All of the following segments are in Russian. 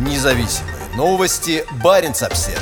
Независимые новости. Барин обсерва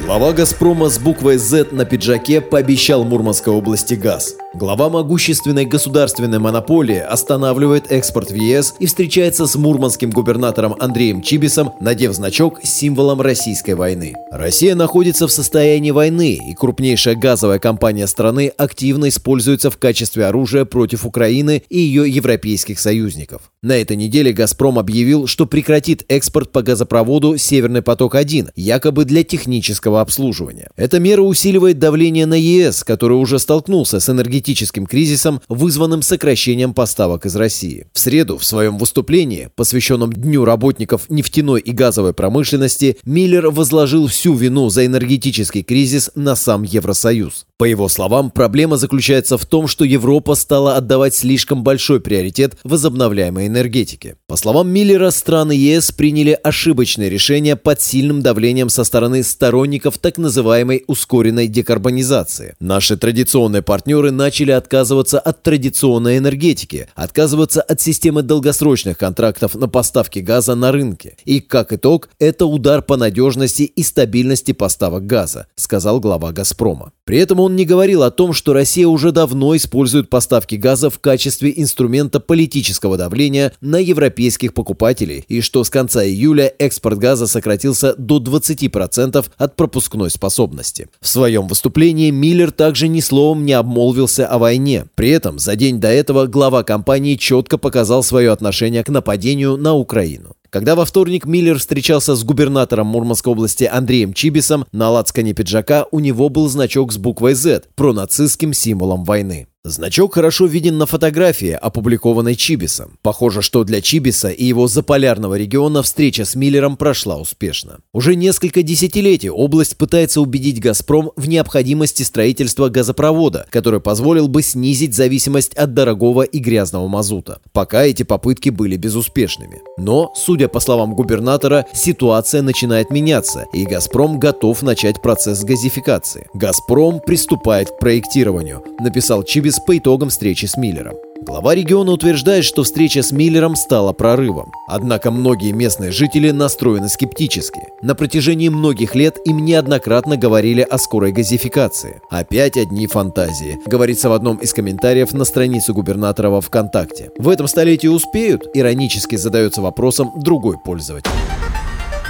Глава «Газпрома» с буквой «З» на пиджаке пообещал Мурманской области газ. Глава могущественной государственной монополии останавливает экспорт в ЕС и встречается с мурманским губернатором Андреем Чибисом, надев значок с символом российской войны. Россия находится в состоянии войны, и крупнейшая газовая компания страны активно используется в качестве оружия против Украины и ее европейских союзников. На этой неделе «Газпром» объявил, что прекратит экспорт по газопроводу «Северный поток-1», якобы для технического обслуживания. Эта мера усиливает давление на ЕС, который уже столкнулся с энергетическим энергетическим кризисом, вызванным сокращением поставок из России. В среду в своем выступлении, посвященном Дню работников нефтяной и газовой промышленности, Миллер возложил всю вину за энергетический кризис на сам Евросоюз. По его словам, проблема заключается в том, что Европа стала отдавать слишком большой приоритет возобновляемой энергетике. По словам Миллера, страны ЕС приняли ошибочное решение под сильным давлением со стороны сторонников так называемой ускоренной декарбонизации. Наши традиционные партнеры начали отказываться от традиционной энергетики, отказываться от системы долгосрочных контрактов на поставки газа на рынке. И, как итог, это удар по надежности и стабильности поставок газа, сказал глава «Газпрома». При этом он не говорил о том, что Россия уже давно использует поставки газа в качестве инструмента политического давления на европейских покупателей и что с конца июля экспорт газа сократился до 20% от пропускной способности. В своем выступлении Миллер также ни словом не обмолвился о войне. При этом за день до этого глава компании четко показал свое отношение к нападению на Украину. Когда во вторник Миллер встречался с губернатором Мурманской области Андреем Чибисом, на лацкане пиджака у него был значок с буквой Z, пронацистским символом войны. Значок хорошо виден на фотографии, опубликованной Чибисом. Похоже, что для Чибиса и его заполярного региона встреча с Миллером прошла успешно. Уже несколько десятилетий область пытается убедить «Газпром» в необходимости строительства газопровода, который позволил бы снизить зависимость от дорогого и грязного мазута. Пока эти попытки были безуспешными. Но, судя по словам губернатора, ситуация начинает меняться, и «Газпром» готов начать процесс газификации. «Газпром» приступает к проектированию, написал Чибис анализ по итогам встречи с Миллером. Глава региона утверждает, что встреча с Миллером стала прорывом. Однако многие местные жители настроены скептически. На протяжении многих лет им неоднократно говорили о скорой газификации. Опять одни фантазии, говорится в одном из комментариев на странице губернатора во ВКонтакте. В этом столетии успеют? Иронически задается вопросом другой пользователь.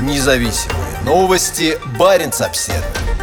Независимые новости. Барин обседный.